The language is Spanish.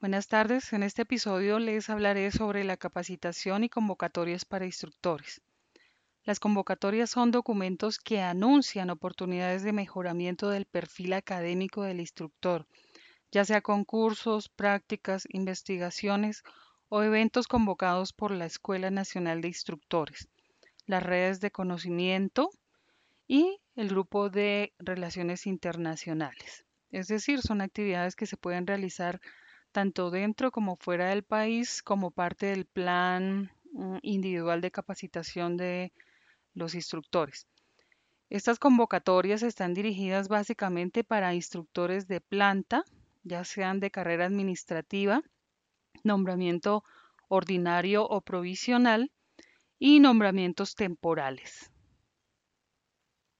Buenas tardes. En este episodio les hablaré sobre la capacitación y convocatorias para instructores. Las convocatorias son documentos que anuncian oportunidades de mejoramiento del perfil académico del instructor, ya sea concursos, prácticas, investigaciones o eventos convocados por la Escuela Nacional de Instructores, las redes de conocimiento y el grupo de relaciones internacionales. Es decir, son actividades que se pueden realizar tanto dentro como fuera del país, como parte del plan mm, individual de capacitación de los instructores. Estas convocatorias están dirigidas básicamente para instructores de planta, ya sean de carrera administrativa, nombramiento ordinario o provisional y nombramientos temporales.